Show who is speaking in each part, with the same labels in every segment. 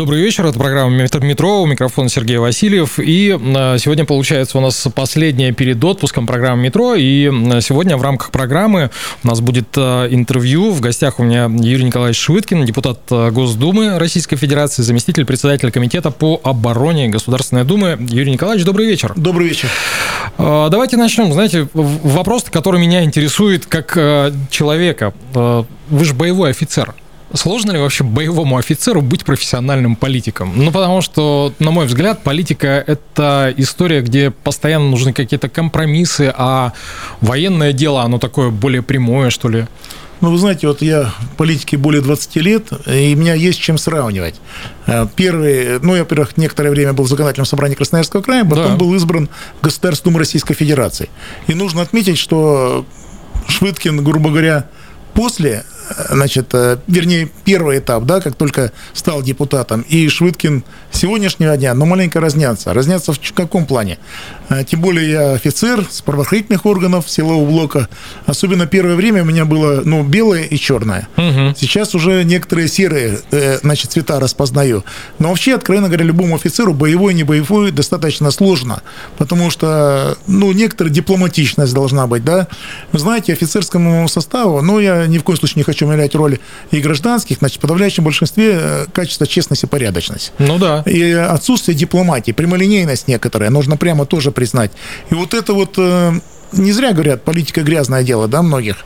Speaker 1: Добрый вечер, это программа «Метро», у микрофона Сергей Васильев. И а, сегодня, получается, у нас последняя перед отпуском программа «Метро». И сегодня в рамках программы у нас будет а, интервью. В гостях у меня Юрий Николаевич Швыдкин, депутат Госдумы Российской Федерации, заместитель председателя Комитета по обороне Государственной Думы. Юрий Николаевич, добрый вечер.
Speaker 2: Добрый вечер.
Speaker 1: Давайте начнем. Знаете, вопрос, который меня интересует как человека. Вы же боевой офицер. Сложно ли вообще боевому офицеру быть профессиональным политиком? Ну, потому что, на мой взгляд, политика – это история, где постоянно нужны какие-то компромиссы, а военное дело, оно такое более прямое, что ли.
Speaker 2: Ну, вы знаете, вот я в политике более 20 лет, и у меня есть чем сравнивать. Э, первый, ну, я, во-первых, некоторое время был в законодательном собрании Красноярского края, потом да. был избран в Государственную Думу Российской Федерации. И нужно отметить, что Швыдкин, грубо говоря, после значит, э, вернее, первый этап, да, как только стал депутатом, и Швыдкин сегодняшнего дня, но маленько разнятся. Разнятся в каком плане? Э, тем более я офицер с правоохранительных органов силового блока. Особенно первое время у меня было, ну, белое и черное. Угу. Сейчас уже некоторые серые, э, значит, цвета распознаю. Но вообще, откровенно говоря, любому офицеру, боевой, не боевой, достаточно сложно, потому что, ну, некоторая дипломатичность должна быть, да. Вы знаете, офицерскому составу, ну, я ни в коем случае не хочу умалять роль и гражданских, значит, в подавляющем большинстве э, качество честность и порядочность.
Speaker 1: Ну да.
Speaker 2: И отсутствие дипломатии, прямолинейность некоторая, нужно прямо тоже признать. И вот это вот э, не зря говорят, политика грязное дело, да, многих.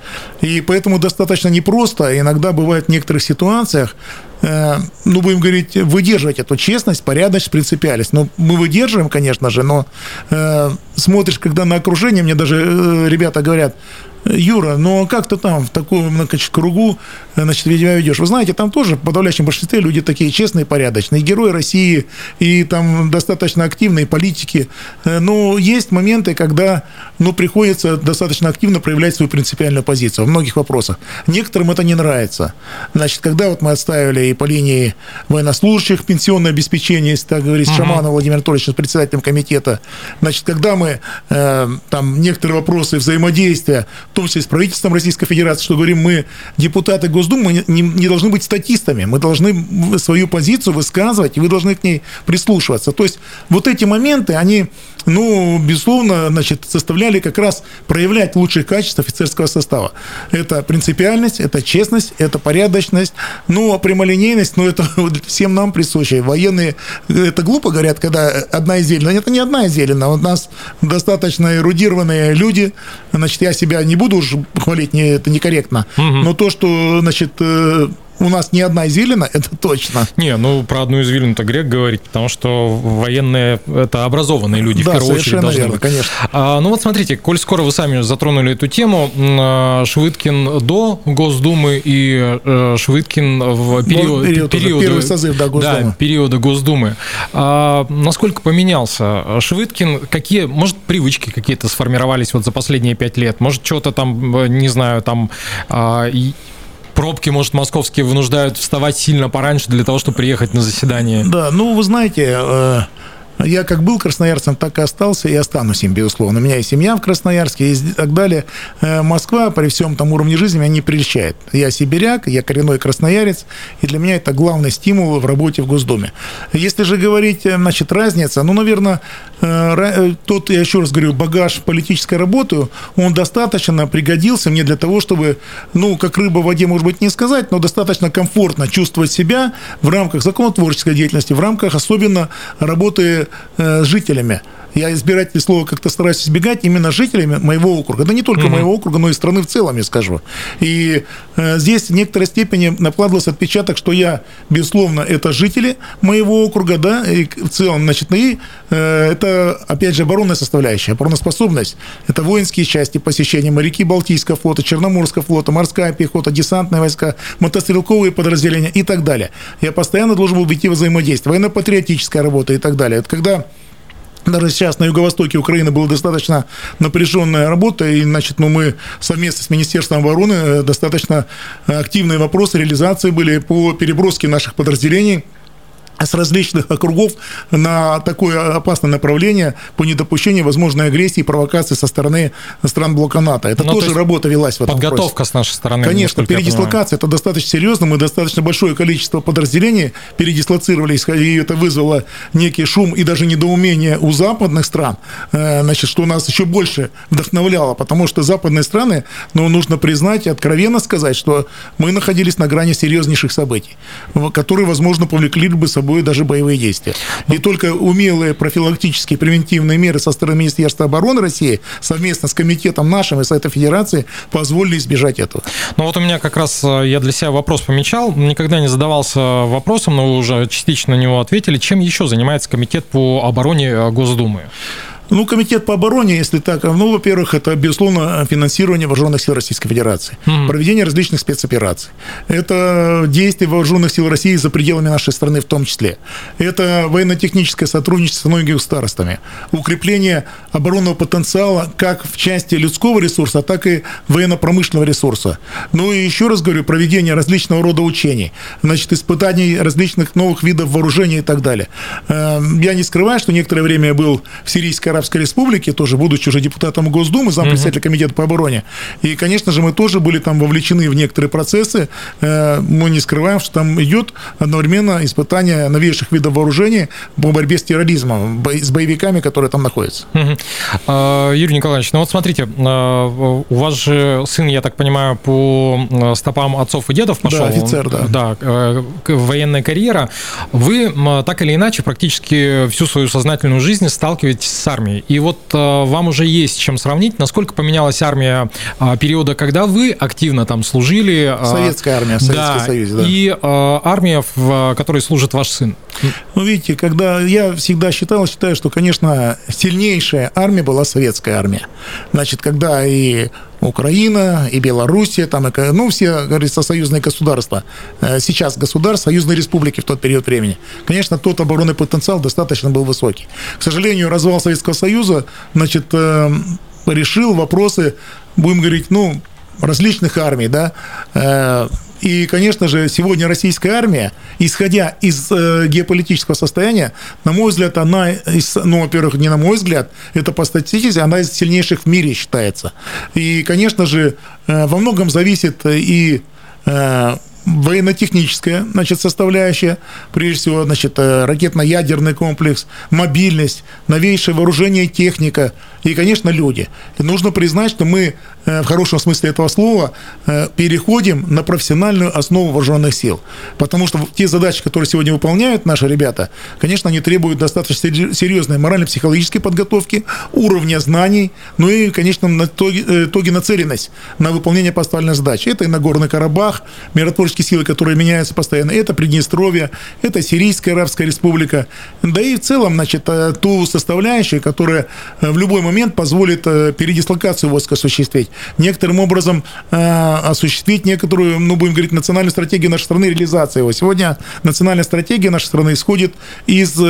Speaker 2: И поэтому достаточно непросто. Иногда бывает в некоторых ситуациях, э, ну, будем говорить, выдерживать эту честность, порядочность, принципиальность. Ну, мы выдерживаем, конечно же, но э, смотришь, когда на окружение, мне даже э, ребята говорят, Юра, но как ты там в таком значит, кругу значит, себя ведешь? Вы знаете, там тоже в подавляющем большинстве люди такие честные, порядочные, герои России, и там достаточно активные политики. Э, но есть моменты, когда ну, приходится достаточно активно проявлять свою принципиальную позицию в многих вопросах. Некоторым это не нравится. Значит, когда вот мы отставили и по линии военнослужащих пенсионное обеспечение, если так говорить, угу. Шаманов Владимир Анатольевич, председателем комитета, значит, когда мы э, там некоторые вопросы взаимодействия том числе с правительством Российской Федерации, что говорим мы, депутаты Госдумы, не, не должны быть статистами, мы должны свою позицию высказывать, и вы должны к ней прислушиваться. То есть вот эти моменты, они, ну, безусловно, значит, составляли как раз проявлять лучшие качества офицерского состава. Это принципиальность, это честность, это порядочность, ну, а прямолинейность, ну, это всем нам присуще. Военные, это глупо говорят, когда одна из зелена. Это не одна из зелена. У нас достаточно эрудированные люди. Значит, я себя не буду уж хвалить, не, это некорректно. Угу. Но то, что, значит, э, у нас не одна извилина, это точно.
Speaker 1: Не, ну про одну извилину-то грех говорить, потому что военные это образованные люди да, в первую очередь должны
Speaker 2: верно,
Speaker 1: быть.
Speaker 2: конечно.
Speaker 1: А, ну вот смотрите, коль скоро вы сами затронули эту тему, а, Швыдкин до Госдумы и э, Швыдкин в период,
Speaker 2: период периода, первый созыв да, Госдумы.
Speaker 1: Да, периода Госдумы. А, насколько поменялся Швыдкин? Какие, может, привычки какие-то сформировались вот за последние пять лет? Может, что-то там, э, не знаю, там а, пробки, может, московские вынуждают вставать сильно пораньше для того, чтобы приехать на заседание.
Speaker 2: Да, ну, вы знаете, э, я как был красноярцем, так и остался и останусь им, безусловно. У меня и семья в Красноярске и так далее. Э, Москва при всем том уровне жизни меня не прельщает. Я сибиряк, я коренной красноярец, и для меня это главный стимул в работе в Госдуме. Если же говорить, э, значит, разница, ну, наверное, тот, я еще раз говорю, багаж политической работы, он достаточно пригодился мне для того, чтобы, ну, как рыба в воде, может быть, не сказать, но достаточно комфортно чувствовать себя в рамках законотворческой деятельности, в рамках особенно работы Э, с жителями. Я избиратель слова как-то стараюсь избегать именно жителями моего округа. Да не только mm-hmm. моего округа, но и страны в целом, я скажу. И э, здесь в некоторой степени накладывался отпечаток, что я, безусловно, это жители моего округа, да, и в целом, значит, и э, это, опять же, оборонная составляющая, обороноспособность. Это воинские части посещения, моряки Балтийского флота, Черноморского флота, морская пехота, десантные войска, мотострелковые подразделения и так далее. Я постоянно должен был войти в взаимодействие. Военно-патриотическая работа и так далее. Это когда даже сейчас на юго-востоке Украины была достаточно напряженная работа, и, значит, ну, мы совместно с Министерством обороны э, достаточно активные вопросы реализации были по переброске наших подразделений с различных округов на такое опасное направление по недопущению возможной агрессии и провокации со стороны стран блока НАТО. Это Но ну, тоже то работа велась в этом
Speaker 1: Подготовка
Speaker 2: вопросе.
Speaker 1: с нашей стороны.
Speaker 2: Конечно, передислокация – это достаточно серьезно. Мы достаточно большое количество подразделений передислоцировались, и это вызвало некий шум и даже недоумение у западных стран, э, значит, что нас еще больше вдохновляло, потому что западные страны, ну, нужно признать и откровенно сказать, что мы находились на грани серьезнейших событий, которые, возможно, повлекли бы собой собой даже боевые действия. И только умелые профилактические превентивные меры со стороны Министерства обороны России совместно с комитетом нашим и Совета Федерации позволили избежать этого.
Speaker 1: Ну вот у меня как раз э, я для себя вопрос помечал, никогда не задавался вопросом, но вы уже частично на него ответили. Чем еще занимается Комитет по обороне э, Госдумы?
Speaker 2: Ну, комитет по обороне, если так, ну, во-первых, это, безусловно, финансирование вооруженных сил Российской Федерации, mm-hmm. проведение различных спецопераций. Это действия вооруженных сил России за пределами нашей страны в том числе. Это военно-техническое сотрудничество с многими старостами, укрепление оборонного потенциала как в части людского ресурса, так и военно-промышленного ресурса. Ну и еще раз говорю, проведение различного рода учений, значит, испытаний различных новых видов вооружения и так далее. Эм, я не скрываю, что некоторое время я был в сирийской Арабской Республики, тоже будучи уже депутатом Госдумы, зампредседателя комитета по обороне. И, конечно же, мы тоже были там вовлечены в некоторые процессы. Э, мы не скрываем, что там идет одновременно испытание новейших видов вооружений по борьбе с терроризмом, с боевиками, которые там находятся.
Speaker 1: А, Юрий Николаевич, ну вот смотрите, а, у вас же сын, я так понимаю, по стопам отцов и дедов пошел.
Speaker 2: Да, офицер, да.
Speaker 1: Да, э, военная карьера. Вы так или иначе практически всю свою сознательную жизнь сталкиваетесь с армией армии. И вот э, вам уже есть чем сравнить, насколько поменялась армия э, периода, когда вы активно там служили.
Speaker 2: Э, Советская армия, Советский
Speaker 1: да, Союз, да. И э, армия, в которой служит ваш сын.
Speaker 2: Ну, видите, когда я всегда считал, считаю, что, конечно, сильнейшая армия была советская армия. Значит, когда и Украина, и Белоруссия, там, и, ну, все, говорится, союзные государства. Э, сейчас государства, союзные республики в тот период времени. Конечно, тот оборонный потенциал достаточно был высокий. К сожалению, развал Советского Союза, значит, э, решил вопросы, будем говорить, ну, различных армий, да, э, и, конечно же, сегодня российская армия, исходя из э, геополитического состояния, на мой взгляд, она, из, ну, во-первых, не на мой взгляд, это по статистике, она из сильнейших в мире считается. И, конечно же, э, во многом зависит и э, военно-техническая значит, составляющая, прежде всего значит, э, ракетно-ядерный комплекс, мобильность, новейшее вооружение и техника, и, конечно, люди. Нужно признать, что мы э, в хорошем смысле этого слова э, переходим на профессиональную основу вооруженных сил. Потому что те задачи, которые сегодня выполняют наши ребята, конечно, они требуют достаточно серьезной морально-психологической подготовки, уровня знаний, ну и, конечно, на итоге, итоге нацеленность на выполнение поставленной задачи. Это и Нагорный Карабах, миротворческий политические силы, которые меняются постоянно. Это Приднестровье, это Сирийская Арабская Республика. Да и в целом, значит, э, ту составляющую, которая э, в любой момент позволит э, передислокацию войск осуществить. Некоторым образом осуществить некоторую, ну, будем говорить, национальную стратегию нашей страны, реализации его. Сегодня национальная стратегия нашей страны исходит из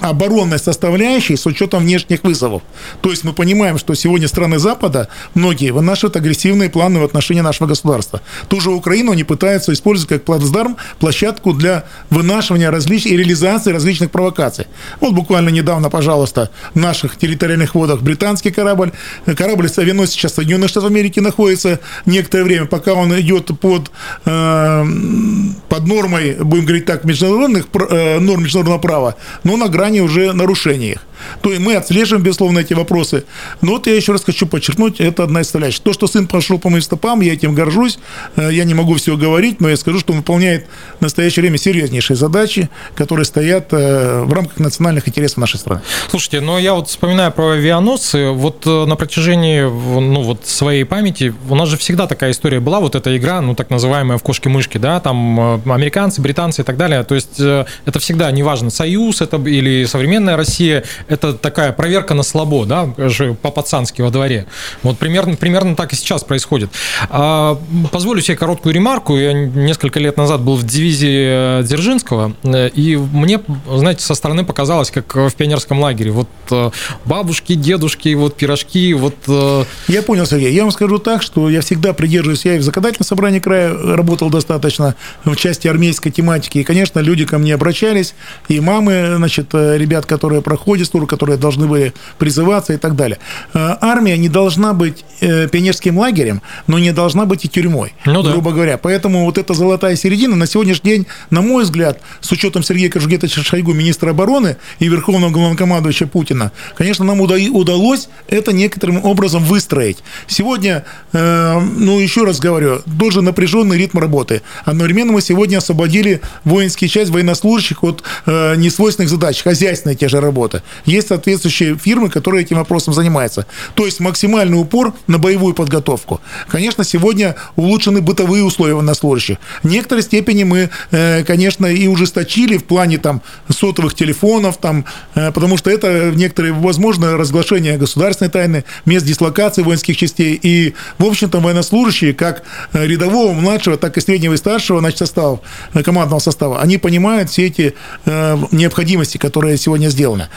Speaker 2: оборонной составляющей с учетом внешних вызовов. То есть мы понимаем, что сегодня страны Запада, многие, вынашивают агрессивные планы в отношении нашего государства. Ту же Украину они пытаются использовать как плацдарм, площадку для вынашивания различных и реализации различных провокаций. Вот буквально недавно, пожалуйста, в наших территориальных водах британский корабль, корабль авианосец сейчас Соединенных Штатов Америки находится некоторое время, пока он идет под, э, под нормой, будем говорить так, международных, э, норм международного права, но на грани уже нарушений их. То есть мы отслеживаем, безусловно, эти вопросы. Но вот я еще раз хочу подчеркнуть, это одна из составляющих. То, что сын прошел по моим стопам, я этим горжусь. Э, я не могу все говорить, но я скажу, что он выполняет в настоящее время серьезнейшие задачи, которые стоят э, в рамках национальных интересов нашей страны.
Speaker 1: Слушайте, но я вот вспоминаю про авианосцы, вот э, на протяжении ну, вот своей памяти у нас же всегда такая история была, вот эта игра, ну, так называемая в кошки-мышки, да, там американцы, британцы и так далее, то есть это всегда, неважно, Союз это или современная Россия, это такая проверка на слабо, да, по-пацански во дворе. Вот примерно, примерно так и сейчас происходит. А, позволю себе короткую ремарку. Я несколько лет назад был в дивизии э, Дзержинского, э, и мне, знаете, со стороны показалось, как в пионерском лагере. Вот э, бабушки, дедушки, вот пирожки, вот...
Speaker 2: Я понял, Сергей. Я вам скажу так, что я всегда придерживаюсь, я и в законодательном собрании края работал достаточно в части армейской тематики, и, конечно, люди ко мне обращались, и мамы, значит, ребят, которые проходят тур, которые должны были призываться и так далее. Армия не должна быть пионерским лагерем, но не должна быть и тюрьмой, ну, да. грубо говоря. Поэтому вот эта золотая середина на сегодняшний день, на мой взгляд, с учетом Сергея Кожугетовича Шойгу, министра обороны и верховного главнокомандующего Путина, конечно, нам удалось это некоторым образом выстроить. Сегодня, э, ну, еще раз говорю, тоже напряженный ритм работы. Одновременно мы сегодня освободили воинские часть военнослужащих от э, несвойственных задач, хозяйственные те же работы. Есть соответствующие фирмы, которые этим вопросом занимаются. То есть максимальный упор на боевую подготовку. Конечно, сегодня улучшены бытовые условия военнослужащих. В некоторой степени мы, э, конечно, и ужесточили в плане там сотовых телефонов, там, э, потому что это некоторые, возможно, разглашение государственной тайны, мест дислокации воинских частей. И, в общем-то, военнослужащие, как э, рядового, младшего, так и среднего и старшего значит, состава, командного состава, они понимают все эти необходимости, которые сегодня сделаны.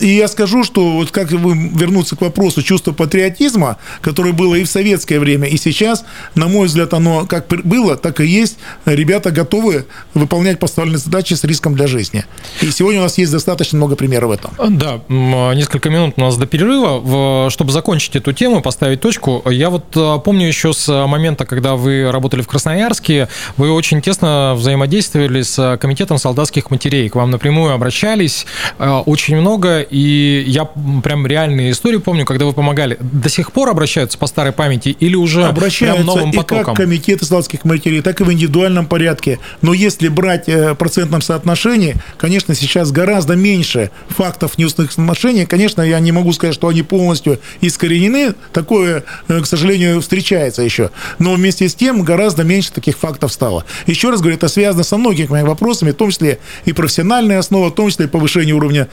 Speaker 2: И я скажу, что вот как вернуться к вопросу чувства патриотизма, которое было и в советское время, и сейчас, на мой взгляд, оно как было, так и есть. Ребята готовы выполнять поставленные задачи с риском для жизни. И сегодня у нас есть достаточно много примеров этом.
Speaker 1: Да, несколько минут у нас до перерыва. Чтобы закончить эту тему, поставить точку, я вот а, помню еще с момента, когда вы работали в Красноярске, вы очень тесно взаимодействовали с комитетом солдатских матерей. К вам напрямую обращались а, очень много, и я прям реальные истории помню, когда вы помогали. До сих пор обращаются по старой памяти или уже
Speaker 2: обращаются прям новым потоком? и как комитеты солдатских матерей, так и в индивидуальном порядке. Но если брать э, в процентном соотношении, конечно, сейчас гораздо меньше фактов неустных отношений. Конечно, я не могу сказать, что они полностью искоренены. Такое, э, к сожалению, встречается еще. Но вместе с тем гораздо меньше таких фактов стало. Еще раз говорю, это связано со многими вопросами, в том числе и профессиональная основа, в том числе и повышение уровня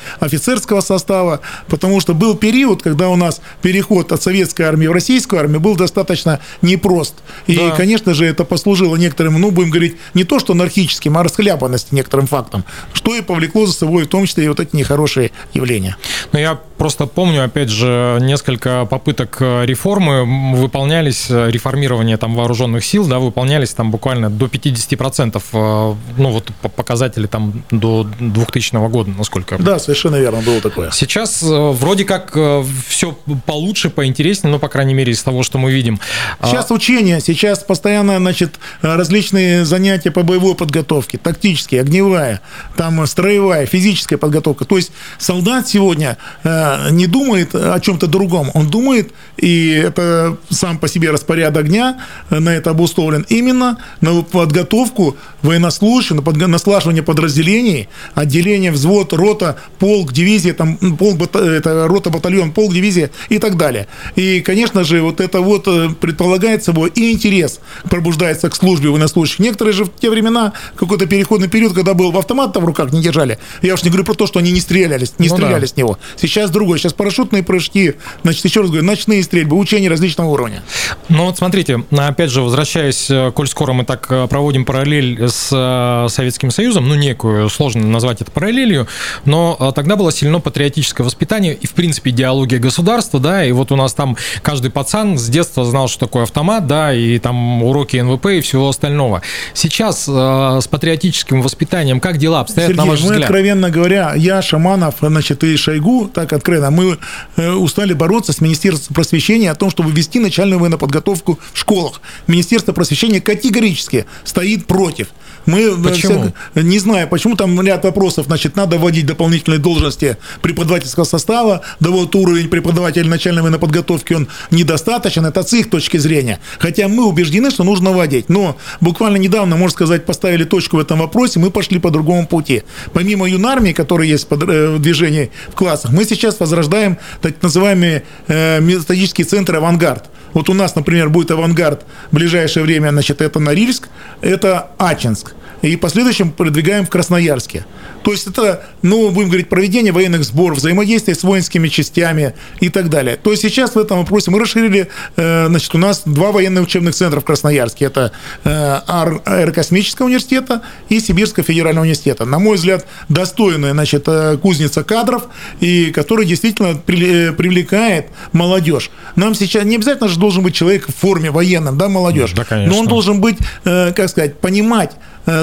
Speaker 2: офицерского состава, потому что был период, когда у нас переход от советской армии в российскую армию был достаточно непрост. И, да. конечно же, это послужило некоторым, ну, будем говорить, не то что анархическим, а расхлябанности некоторым фактом, что и повлекло за собой в том числе и вот эти нехорошие явления.
Speaker 1: Но я просто помню, опять же, несколько попыток реформы выполнялись, реформирование там вооруженных сил, да, выполнялись там буквально до 50%, э, ну, вот показатели там до 2000 года, насколько...
Speaker 2: Да, совершенно верно, было такое.
Speaker 1: Сейчас э, вроде как э, все получше, поинтереснее, ну, по крайней мере, из того, что мы видим.
Speaker 2: А сейчас учения, сейчас постоянно, значит, различные занятия по боевой подготовке, тактические, огневая, там строевая, физическая подготовка. То есть солдат сегодня э, не думает о чем-то другом, он думает, и это сам по себе распорядок дня на это обусловлен, именно на подготовку военнослужащих, на, на слаживание подразделений, отделение, взвод, рота, полк, дивизия, там, полк, это рота, батальон, полк, дивизия и так далее. И, конечно же, вот это вот э, предполагает собой и интерес пробуждается к службе военнослужащих. Некоторые же в те времена, какой-то переходный период, когда был в автомат в руках не держали. Я уж не говорю про то, что они не стреляли, не ну стреляли да. с него. Сейчас другой. Сейчас парашютные прыжки, значит, еще раз говорю, ночные стрельбы, учения различного уровня.
Speaker 1: Ну вот смотрите, опять же, возвращаясь, э, коль скоро мы так э, проводим параллель с Советским Союзом, ну некую, сложно назвать это параллелью, но тогда было сильно патриотическое воспитание и, в принципе, идеология государства, да, и вот у нас там каждый пацан с детства знал, что такое автомат, да, и там уроки НВП и всего остального. Сейчас э, с патриотическим воспитанием как дела обстоят,
Speaker 2: Сергей,
Speaker 1: на ваш
Speaker 2: мы,
Speaker 1: взгляд?
Speaker 2: откровенно говоря, я, Шаманов, значит, и Шойгу, так откровенно, мы э, устали бороться с Министерством просвещения о том, чтобы ввести начальную военную подготовку в школах. Министерство просвещения категорически стоит против. Мы,
Speaker 1: Почему?
Speaker 2: Вся, не знаю, почему там ряд вопросов, значит, надо вводить дополнительные должности преподавательского состава, да вот уровень преподавателя начальной военной подготовки, он недостаточен, это с их точки зрения. Хотя мы убеждены, что нужно вводить. Но буквально недавно, можно сказать, поставили точку в этом вопросе, мы пошли по другому пути. Помимо юнармии, которая есть в движении в классах, мы сейчас возрождаем так называемые э, методические центры «Авангард». Вот у нас, например, будет «Авангард» в ближайшее время, значит, это Норильск, это Ачинск. И в последующем продвигаем в Красноярске. То есть это, ну, будем говорить, проведение военных сборов, взаимодействие с воинскими частями и так далее. То есть сейчас в этом вопросе мы расширили, э, значит, у нас два военных учебных центра в Красноярске. Это э, Аэрокосмического университета и Сибирского федерального университета. На мой взгляд, достойная, значит, э, кузница кадров, и который действительно привлекает молодежь. Нам сейчас не обязательно же должен быть человек в форме военном, да, молодежь.
Speaker 1: Да, конечно.
Speaker 2: Но он должен быть, как сказать, понимать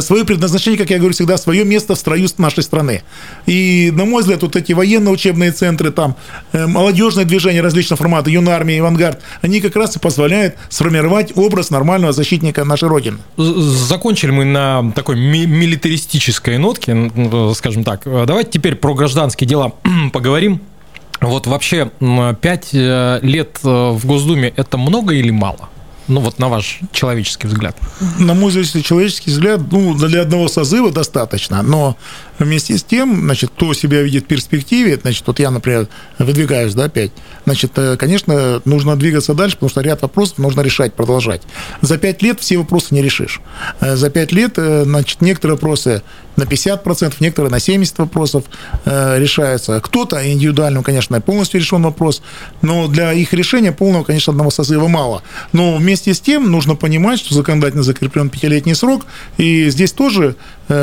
Speaker 2: свое предназначение, как я говорю всегда, свое место в строю нашей страны. И, на мой взгляд, вот эти военные учебные центры, там, э, молодежное движение различного формата, юнармия, авангард, они как раз и позволяют сформировать образ нормального защитника нашей Родины.
Speaker 1: Закончили мы на такой ми- милитаристической нотке, скажем так. Давайте теперь про гражданские дела поговорим. Вот вообще пять э, лет э, в Госдуме это много или мало? Ну вот на ваш человеческий взгляд.
Speaker 2: На мой взгляд, человеческий взгляд, ну, для одного созыва достаточно, но вместе с тем, значит, кто себя видит в перспективе, значит, вот я, например, выдвигаюсь, да, опять, значит, э, конечно, нужно двигаться дальше, потому что ряд вопросов нужно решать, продолжать. За пять лет все вопросы не решишь. Э, за пять лет, э, значит, некоторые вопросы на 50%, некоторые на 70 вопросов решаются. Кто-то индивидуально, конечно, полностью решен вопрос, но для их решения полного, конечно, одного созыва мало. Но вместе с тем нужно понимать, что законодательно закреплен пятилетний срок, и здесь тоже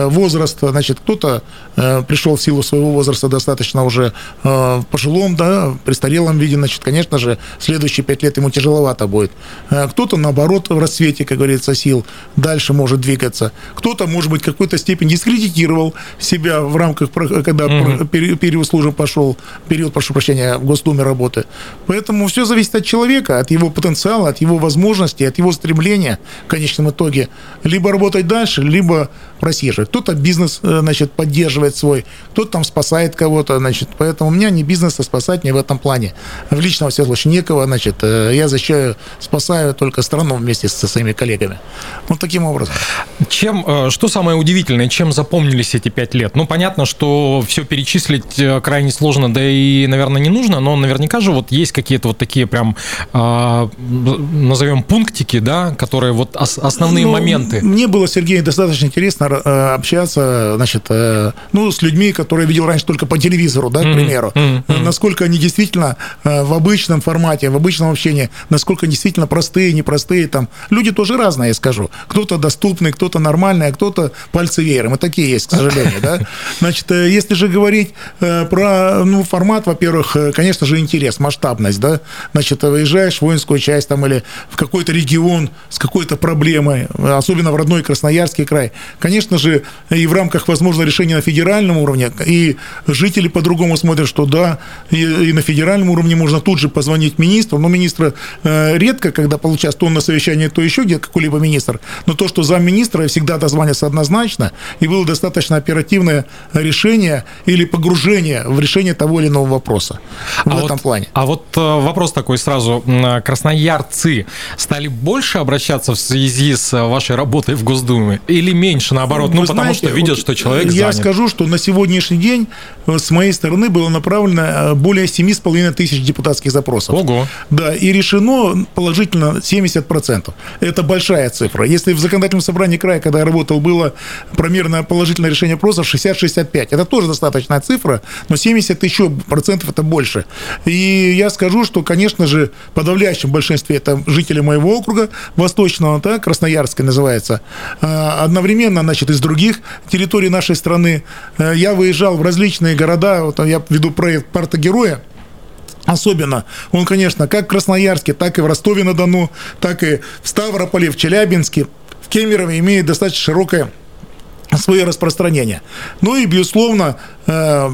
Speaker 2: возраст, значит, кто-то Э, пришел в силу своего возраста достаточно уже э, в пожилом, да, престарелом виде, значит, конечно же, следующие пять лет ему тяжеловато будет. Э, кто-то, наоборот, в расцвете, как говорится, сил дальше может двигаться. Кто-то, может быть, в какой-то степени дискредитировал себя в рамках, когда угу. период службы пошел, период, прошу прощения, в Госдуме работы. Поэтому все зависит от человека, от его потенциала, от его возможностей, от его стремления в конечном итоге либо работать дальше, либо просиживать. Кто-то бизнес, значит, поддерживает поддерживает свой, кто-то там спасает кого-то, значит, поэтому у меня не бизнеса спасать не в этом плане. В личном случае некого, значит, э, я защищаю, спасаю только страну вместе со своими коллегами. Вот таким образом.
Speaker 1: Чем, э, что самое удивительное, чем запомнились эти пять лет? Ну, понятно, что все перечислить э, крайне сложно, да и, наверное, не нужно, но наверняка же вот есть какие-то вот такие прям, назовем пунктики, да, которые вот основные ну, моменты.
Speaker 2: Мне было, Сергей, достаточно интересно общаться, значит, ну, с людьми, которые видел раньше только по телевизору, да, к примеру, mm-hmm. насколько они действительно э, в обычном формате, в обычном общении, насколько действительно простые, непростые там. Люди тоже разные, я скажу. Кто-то доступный, кто-то нормальный, а кто-то пальцы веером. И такие есть, к сожалению, да. Значит, э, если же говорить про, ну, формат, во-первых, конечно же, интерес, масштабность, да. Значит, выезжаешь в воинскую часть там или в какой-то регион с какой-то проблемой, особенно в родной Красноярский край. Конечно же, и в рамках, возможно, решения на федеральном уровне, и жители по-другому смотрят, что да, и, и на федеральном уровне можно тут же позвонить министру, но министра э, редко, когда получается то он на совещании, то еще где какой-либо министр, но то, что замминистра всегда дозвонится однозначно, и было достаточно оперативное решение или погружение в решение того или иного вопроса в а этом
Speaker 1: вот,
Speaker 2: плане.
Speaker 1: А вот э, вопрос такой сразу. Красноярцы стали больше обращаться в связи с вашей работой в Госдуме или меньше, наоборот? Ну, потому знаете, что видят, вот что человек
Speaker 2: я
Speaker 1: занят.
Speaker 2: скажу, что на сегодняшний день с моей стороны было направлено э, более 7,5 тысяч депутатских запросов.
Speaker 1: Ого.
Speaker 2: Да, и решено положительно 70%. Это большая цифра. Если в законодательном собрании края, когда я работал, было примерно положительное решение вопросов 60-65, это тоже достаточная цифра, но 70 еще процентов это больше. И я скажу, что, конечно же, в подавляющем большинстве это жители моего округа, Восточного, да, Красноярска называется, а, одновременно, значит, из других территорий нашей страны, Э, я выезжал в различные города, вот я веду проект «Парта Героя», Особенно он, конечно, как в Красноярске, так и в Ростове-на-Дону, так и в Ставрополе, в Челябинске, в Кемерово имеет достаточно широкое свое распространение. Ну и, безусловно, э,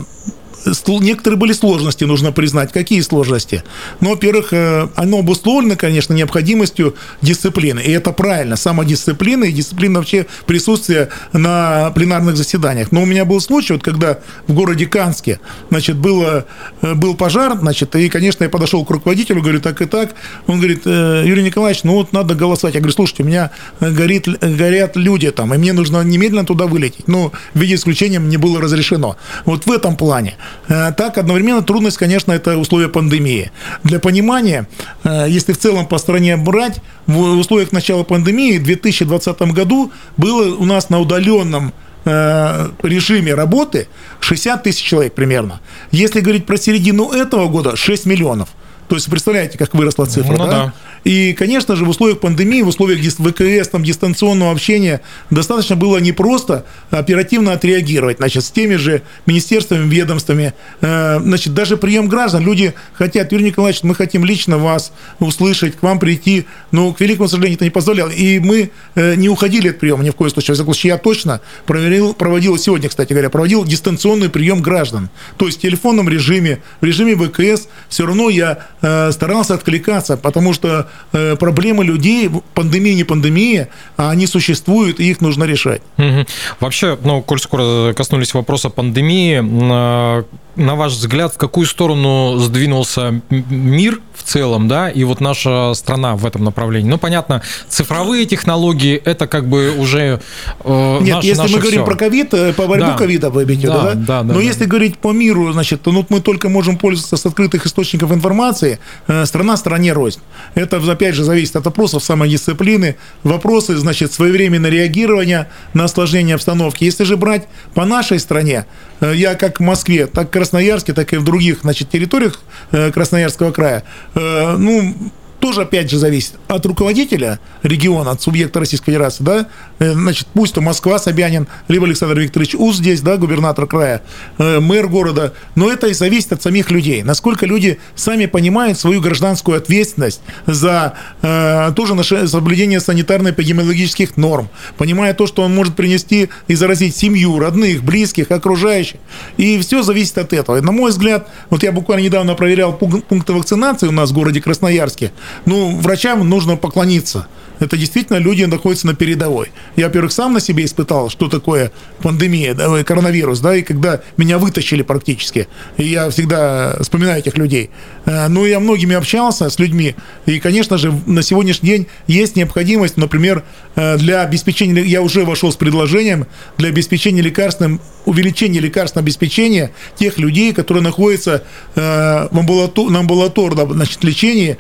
Speaker 2: некоторые были сложности, нужно признать. Какие сложности? Ну, во-первых, э, оно обусловлено, конечно, необходимостью дисциплины. И это правильно. Самодисциплина и дисциплина вообще присутствия на пленарных заседаниях. Но у меня был случай, вот когда в городе Канске, значит, было, э, был пожар, значит, и, конечно, я подошел к руководителю, говорю, так и так. Он говорит, «Э, Юрий Николаевич, ну вот надо голосовать. Я говорю, слушайте, у меня горит, горят люди там, и мне нужно немедленно туда вылететь. Ну, в виде исключения мне было разрешено. Вот в этом плане. Э, так, одновременно трудность, конечно, это условия пандемии. Для понимания, э, если в целом по стране брать, в условиях начала пандемии в 2020 году было у нас на удаленном э, режиме работы 60 тысяч человек примерно. Если говорить про середину этого года, 6 миллионов. То есть, представляете, как выросла цифра, ну, да? да? И, конечно же, в условиях пандемии, в условиях ВКС, там, дистанционного общения достаточно было не просто оперативно отреагировать, значит, с теми же министерствами, ведомствами, э, значит, даже прием граждан. Люди хотят, Юрий Николаевич, мы хотим лично вас услышать, к вам прийти, но, к великому сожалению, это не позволяло. И мы э, не уходили от приема ни в коем случае. В я точно проверил, проводил, сегодня, кстати говоря, проводил дистанционный прием граждан. То есть в телефонном режиме, в режиме ВКС все равно я старался откликаться, потому что Э, проблемы людей, пандемия, не пандемия, а они существуют, и их нужно решать.
Speaker 1: Угу. Вообще, ну, коль скоро коснулись вопроса пандемии, на ваш взгляд, в какую сторону сдвинулся мир в целом, да, и вот наша страна в этом направлении? Ну, понятно, цифровые технологии – это как бы уже
Speaker 2: э, Нет, наше, если наше мы говорим все. про ковид, э, по борьбу да. ковида вы имеете, да, да? да, да Но да, если да. говорить по миру, значит, то ну, мы только можем пользоваться с открытых источников информации, э, страна стране рознь. Это, опять же, зависит от вопросов самодисциплины, вопросы, значит, своевременного реагирования на осложнение обстановки. Если же брать по нашей стране, я как в Москве, так и Красноярске, так и в других значит, территориях э, Красноярского края, э, ну, тоже, опять же, зависит от руководителя региона, от субъекта Российской Федерации, да, э, значит, пусть то Москва, Собянин, либо Александр Викторович Уз здесь, да, губернатор края, э, мэр города, но это и зависит от самих людей, насколько люди сами понимают свою гражданскую ответственность за э, тоже соблюдение санитарно-эпидемиологических норм, понимая то, что он может принести и заразить семью, родных, близких, окружающих, и все зависит от этого. И, на мой взгляд, вот я буквально недавно проверял пункты вакцинации у нас в городе Красноярске, ну, врачам нужно поклониться. Это действительно люди находятся на передовой. Я, во-первых, сам на себе испытал, что такое пандемия, да, коронавирус, да, и когда меня вытащили практически. И я всегда вспоминаю этих людей. Э, ну, я многими общался с людьми. И, конечно же, на сегодняшний день есть необходимость, например, э, для обеспечения, я уже вошел с предложением для обеспечения лекарственным, увеличения лекарственного обеспечения тех людей, которые находятся э, в амбулатор, на амбулаторном значит, лечении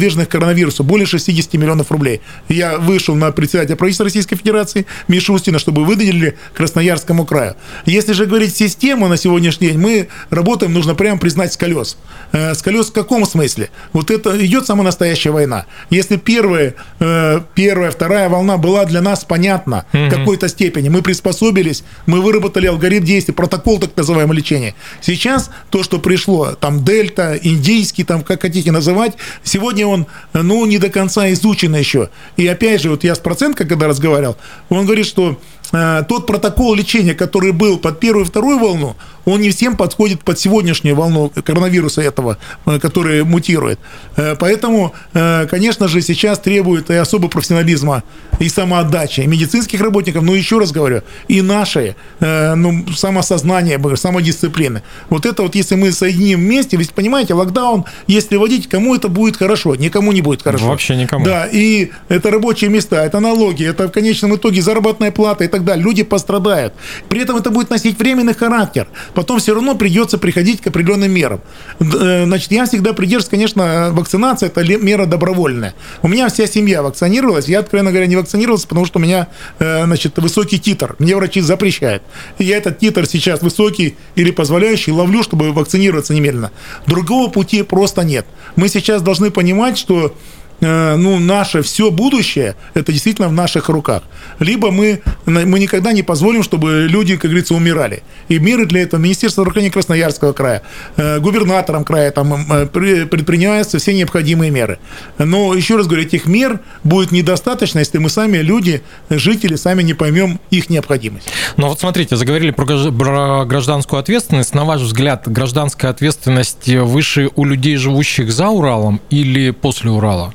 Speaker 2: подверженных коронавирусу. Более 60 миллионов рублей я вышел на председателя правительства Российской Федерации Мишустина, чтобы выделили Красноярскому краю. Если же говорить систему на сегодняшний день, мы работаем, нужно прямо признать, с колес. Э, с колес в каком смысле? Вот это идет самая настоящая война. Если первая, э, первая, вторая волна была для нас понятна mm-hmm. в какой-то степени, мы приспособились, мы выработали алгоритм действий, протокол так называемого лечения. Сейчас то, что пришло, там дельта, индийский, там как хотите называть, сегодня он, ну, не до конца изучен еще. И опять же, вот я с Проценко, когда разговаривал, он говорит, что э, тот протокол лечения, который был под первую и вторую волну, он не всем подходит под сегодняшнюю волну коронавируса этого, э, который мутирует. Э, поэтому, э, конечно же, сейчас требует и особого профессионализма, и самоотдачи и медицинских работников, но еще раз говорю, и нашей, ну, самосознания, самодисциплины. Вот это вот, если мы соединим вместе, ведь понимаете, локдаун, если вводить, кому это будет хорошо? Никому не будет хорошо.
Speaker 1: Вообще никому.
Speaker 2: Да, и это рабочие места, это налоги, это в конечном итоге заработная плата и так далее. Люди пострадают. При этом это будет носить временный характер потом все равно придется приходить к определенным мерам. Э, значит, я всегда придерживаюсь, конечно, вакцинация – это мера добровольная. У меня вся семья вакцинировалась, я, откровенно говоря, не вакцинировался, потому что у меня, э, значит, высокий титр. Мне врачи запрещают. Я этот титр сейчас высокий или позволяющий ловлю, чтобы вакцинироваться немедленно. Другого пути просто нет. Мы сейчас должны понимать, что ну, наше все будущее, это действительно в наших руках. Либо мы, мы никогда не позволим, чтобы люди, как говорится, умирали. И меры для этого Министерство здравоохранения Красноярского края, э, губернатором края там э, предпринимаются все необходимые меры. Но, еще раз говорю, этих мер будет недостаточно, если мы сами, люди, жители, сами не поймем их необходимость.
Speaker 1: Но вот смотрите, заговорили про гражданскую ответственность. На ваш взгляд, гражданская ответственность выше у людей, живущих за Уралом или после Урала?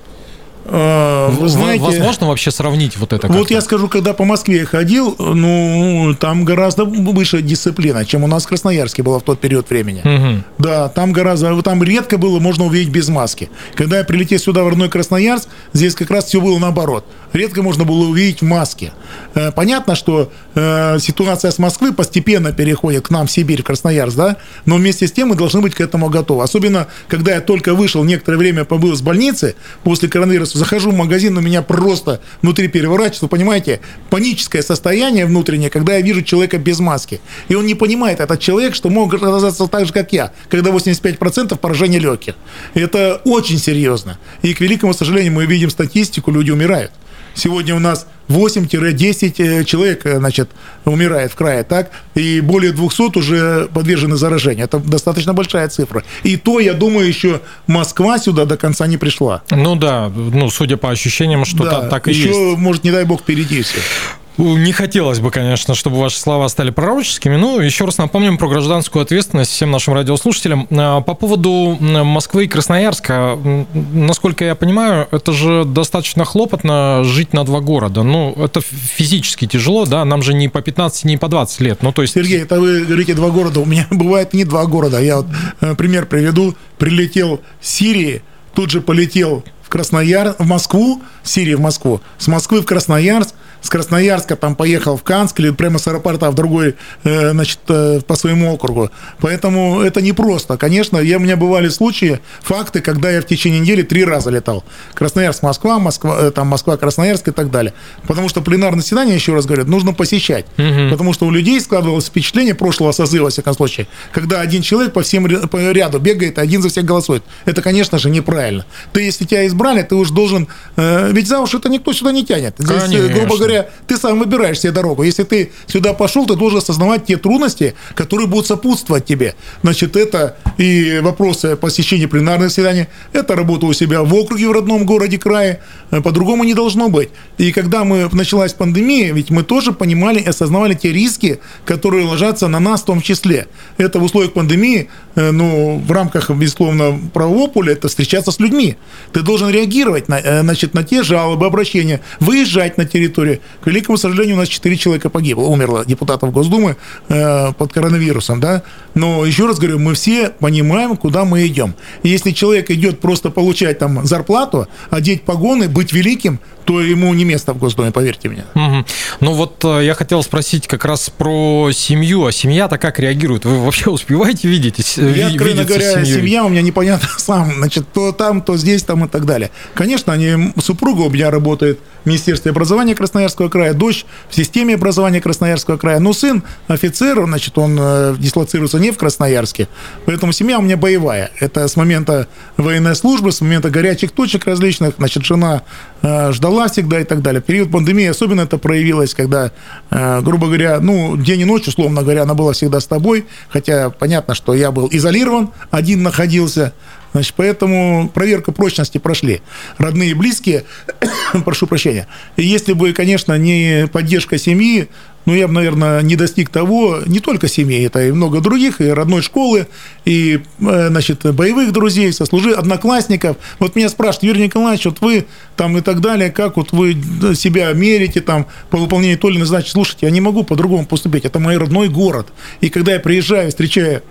Speaker 2: Вы знаете,
Speaker 1: Возможно вообще сравнить вот это?
Speaker 2: Вот я скажу, когда по Москве ходил, ну, там гораздо выше дисциплина, чем у нас в Красноярске было в тот период времени. Угу. Да, там гораздо, там редко было можно увидеть без маски. Когда я прилетел сюда в родной Красноярск, здесь как раз все было наоборот. Редко можно было увидеть в маске. Э, понятно, что э, ситуация с Москвы постепенно переходит к нам в Сибирь, в Красноярск, да, но вместе с тем мы должны быть к этому готовы. Особенно, когда я только вышел, некоторое время побыл из больницы после коронавируса, захожу в магазин, у меня просто внутри переворачивается, понимаете, паническое состояние внутреннее, когда я вижу человека без маски. И он не понимает, этот человек, что мог оказаться так же, как я, когда 85% поражения легких. Это очень серьезно. И, к великому сожалению, мы видим статистику, люди умирают. Сегодня у нас 8-10 э, человек э, значит, умирает в крае, так? И более 200 уже подвержены заражению. Это достаточно большая цифра. И то, я думаю, еще Москва сюда до конца не пришла.
Speaker 1: Ну да, ну судя по ощущениям, что да, так и
Speaker 2: еще,
Speaker 1: есть.
Speaker 2: Еще, может, не дай бог, впереди все.
Speaker 1: Не хотелось бы, конечно, чтобы ваши слова стали пророческими. Ну, еще раз напомним про гражданскую ответственность всем нашим радиослушателям. А, по поводу Москвы и Красноярска, насколько я понимаю, это же достаточно хлопотно жить на два города. Ну, это физически тяжело, да, нам же не по 15, не по 20 лет. Ну, то есть...
Speaker 2: Сергей, это вы говорите два города. У меня бывает не два города. Я вот э, пример приведу. Прилетел в Сирии, тут же полетел в Краснояр, в Москву, в Сирии в Москву, с Москвы в Красноярск, с Красноярска там поехал в Канск или прямо с аэропорта в другой, э, значит, э, по своему округу. Поэтому это непросто. Конечно, я, у меня бывали случаи, факты, когда я в течение недели три раза летал. Красноярск, Москва, Москва, э, там Москва, Красноярск и так далее. Потому что пленарное заседание, еще раз говорю, нужно посещать. Угу. Потому что у людей складывалось впечатление прошлого созыва, во всяком случае, когда один человек по всем по ряду бегает, один за всех голосует. Это, конечно же, неправильно. Ты, если тебя избрали, ты уж должен... Ведь за уж это никто сюда не тянет. Здесь, Конечно. грубо говоря, говоря, ты сам выбираешь себе дорогу. Если ты сюда пошел, ты должен осознавать те трудности, которые будут сопутствовать тебе. Значит, это и вопросы посещения пленарных заседаний, это работа у себя в округе, в родном городе, крае. Э, по-другому не должно быть. И когда мы началась пандемия, ведь мы тоже понимали и осознавали те риски, которые ложатся на нас в том числе. Это в условиях пандемии, э, ну, в рамках, безусловно, правового поля, это встречаться с людьми. Ты должен реагировать на, э, значит, на те жалобы, обращения, выезжать на территорию, к великому сожалению, у нас 4 человека погибло, умерло депутатов Госдумы э, под коронавирусом, да. Но еще раз говорю, мы все понимаем, куда мы идем. И если человек идет просто получать там зарплату, одеть погоны, быть великим, то ему не место в Госдуме, поверьте мне.
Speaker 1: Угу. Ну вот э, я хотел спросить как раз про семью. А семья-то как реагирует? Вы вообще успеваете видеть?
Speaker 2: Я, откровенно говоря, семья у меня непонятно сам. Значит, то там, то здесь, там и так далее. Конечно, они, супруга у меня работает в Министерстве образования Красноярского края, дочь в системе образования Красноярского края. Но сын офицер, значит, он э, дислоцируется не в Красноярске. Поэтому семья у меня боевая. Это с момента военной службы, с момента горячих точек различных. Значит, жена э, ждала всегда и так далее. В период пандемии особенно это проявилось, когда, э, грубо говоря, ну, день и ночь, условно говоря, она была всегда с тобой, хотя понятно, что я был изолирован, один находился, Значит, поэтому проверку прочности прошли. Родные и близкие, прошу прощения. И если бы, конечно, не поддержка семьи, ну, я наверное, не достиг того, не только семьи, это и много других, и родной школы, и, э, значит, боевых друзей, сослужи, одноклассников. Вот меня спрашивают, Юрий Николаевич, вот вы там и так далее, как вот вы себя мерите там по выполнению той или иной задачи? Слушайте, я не могу по-другому поступить, это мой родной город. И когда я приезжаю, встречаю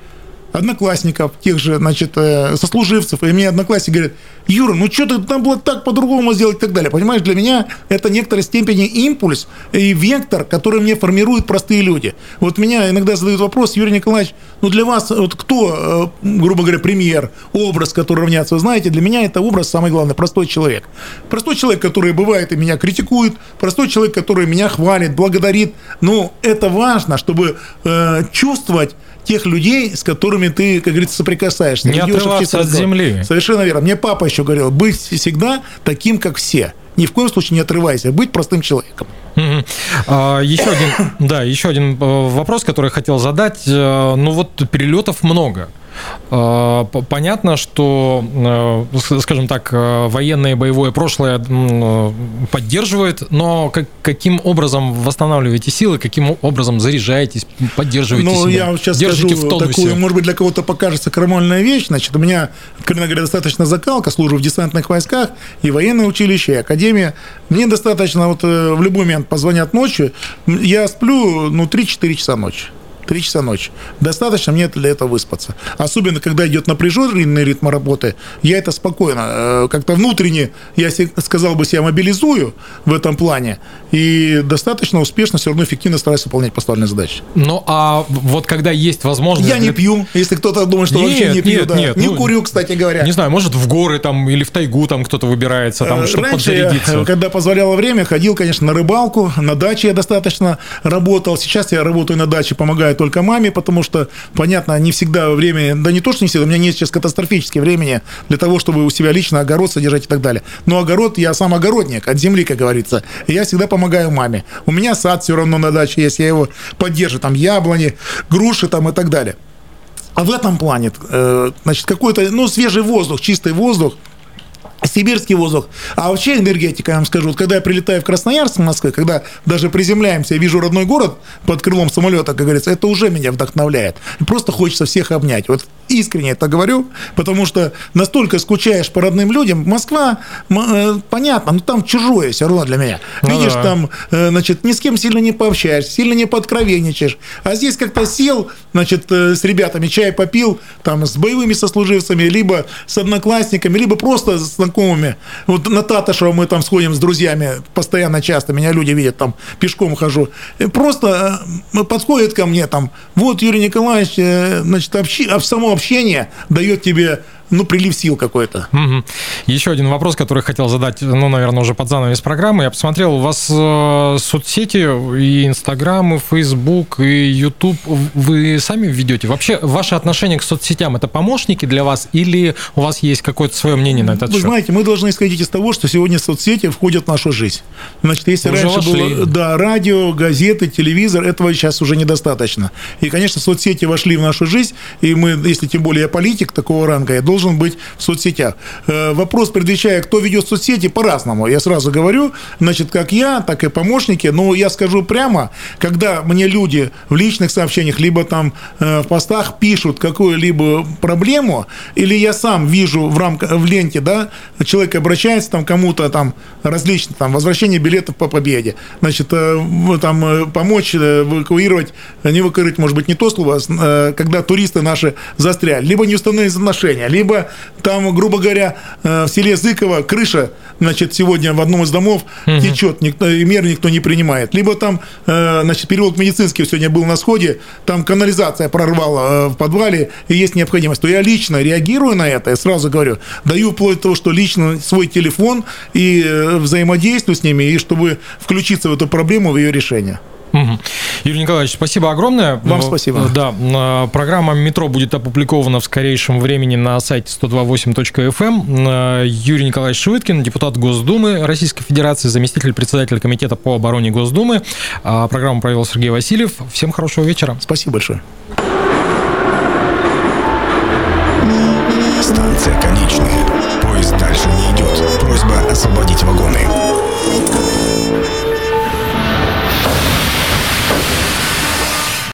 Speaker 2: одноклассников, тех же, значит, э, сослуживцев, и мне одноклассники говорят, Юра, ну что ты там было так по-другому сделать и так далее. Понимаешь, для меня это в некоторой степени импульс и вектор, который мне формируют простые люди. Вот меня иногда задают вопрос, Юрий Николаевич, ну для вас вот кто, э, грубо говоря, премьер, образ, который равняется, вы знаете, для меня это образ самый главный, простой человек. Простой человек, который бывает и меня критикует, простой человек, который меня хвалит, благодарит. Но это важно, чтобы э, чувствовать тех людей, с которыми ты, как говорится, соприкасаешься.
Speaker 1: Не отрываться от земли.
Speaker 2: Совершенно верно. Мне папа еще говорил, быть всегда таким, как все. Ни в коем случае не отрывайся, быть простым человеком.
Speaker 1: Угу. А, еще один, да, еще один э, вопрос, который я хотел задать. Э, ну вот перелетов много. А, понятно, что, э, скажем так, э, военное боевое прошлое э, поддерживает, но каким образом восстанавливаете силы, каким образом заряжаетесь, поддерживаете
Speaker 2: ну,
Speaker 1: себя?
Speaker 2: я сейчас Держите скажу в тонусе. такую, может быть, для кого-то покажется крамольная вещь. Значит, у меня, откровенно говоря, достаточно закалка, служу в десантных войсках, и военное училище, и академия. Мне достаточно вот в любой момент позвонят ночью, я сплю, ну, 3-4 часа ночи. 3 часа ночи. Достаточно мне для этого выспаться. Особенно, когда идет напряженный ритм работы, я это спокойно, э, как-то внутренне, я сказал бы, себя мобилизую в этом плане, и достаточно успешно, все равно эффективно стараюсь выполнять поставленные задачи.
Speaker 1: Ну, а вот когда есть возможность...
Speaker 2: Я не пью, если кто-то думает, что нет, вообще не пью. Нет, да. нет. Не ну, курю, кстати говоря.
Speaker 1: Не знаю, может, в горы там или в тайгу там кто-то выбирается, там, э, чтобы Раньше подзарядиться.
Speaker 2: Я, когда позволяло время, ходил, конечно, на рыбалку, на даче я достаточно работал. Сейчас я работаю на даче, помогаю помогаю только маме, потому что, понятно, не всегда время, да не то, что не всегда, у меня нет сейчас катастрофическое времени для того, чтобы у себя лично огород содержать и так далее. Но огород, я сам огородник, от земли, как говорится, и я всегда помогаю маме. У меня сад все равно на даче есть, я его поддерживаю, там яблони, груши там и так далее. А в этом плане, э, значит, какой-то, ну, свежий воздух, чистый воздух – сибирский воздух. А вообще энергетика, я вам скажу, вот когда я прилетаю в Красноярск, в Москве, когда даже приземляемся, я вижу родной город под крылом самолета, как говорится, это уже меня вдохновляет. Просто хочется всех обнять. Вот искренне это говорю, потому что настолько скучаешь по родным людям. Москва, э, понятно, но там чужое все равно для меня. Ну, Видишь, да. там, э, значит, ни с кем сильно не пообщаешься, сильно не подкровенничаешь. А здесь как-то сел, значит, э, с ребятами чай попил, там, с боевыми сослуживцами, либо с одноклассниками, либо просто с знакомыми. Вот на Таташево мы там сходим с друзьями постоянно часто, меня люди видят, там, пешком хожу. Просто подходит ко мне, там, вот, Юрий Николаевич, значит, общи, а само общение дает тебе ну, прилив сил какой-то.
Speaker 1: Угу. Еще один вопрос, который хотел задать, ну, наверное, уже под занавес программы. Я посмотрел, у вас э, соцсети, и Инстаграм, и Фейсбук, и Ютуб. Вы сами ведете? Вообще, ваше отношение к соцсетям – это помощники для вас, или у вас есть какое-то свое мнение на этот
Speaker 2: Вы
Speaker 1: счет?
Speaker 2: знаете, мы должны исходить из того, что сегодня соцсети входят в нашу жизнь. Значит, если уже раньше вошли. было да, радио, газеты, телевизор, этого сейчас уже недостаточно. И, конечно, соцсети вошли в нашу жизнь, и мы, если тем более я политик такого ранга, я должен должен быть в соцсетях. Э, вопрос, предвещая, кто ведет соцсети, по-разному. Я сразу говорю, значит, как я, так и помощники. Но я скажу прямо, когда мне люди в личных сообщениях, либо там э, в постах пишут какую-либо проблему, или я сам вижу в рамках, в ленте, да, человек обращается там кому-то там различно, там, возвращение билетов по победе, значит, э, там, помочь эвакуировать, не эвакуировать, может быть, не то слово, а когда туристы наши застряли, либо не установлены отношения, либо либо там, грубо говоря, э, в селе Зыково крыша, значит, сегодня в одном из домов угу. течет, никто, и мер никто не принимает. Либо там, э, значит, переулок медицинский сегодня был на сходе, там канализация прорвала э, в подвале, и есть необходимость. То я лично реагирую на это, я сразу говорю, даю вплоть до того, что лично свой телефон и взаимодействую с ними, и чтобы включиться в эту проблему, в ее решение.
Speaker 1: Угу. Юрий Николаевич, спасибо огромное.
Speaker 2: Вам спасибо.
Speaker 1: Да, программа «Метро» будет опубликована в скорейшем времени на сайте 128.fm. Эм. Юрий Николаевич Швыткин, депутат Госдумы Российской Федерации, заместитель председателя Комитета по обороне Госдумы. А, программу провел Сергей Васильев. Всем хорошего вечера.
Speaker 2: Спасибо большое.
Speaker 3: Станция конечная. Поезд дальше не идет. Просьба освободить вагон.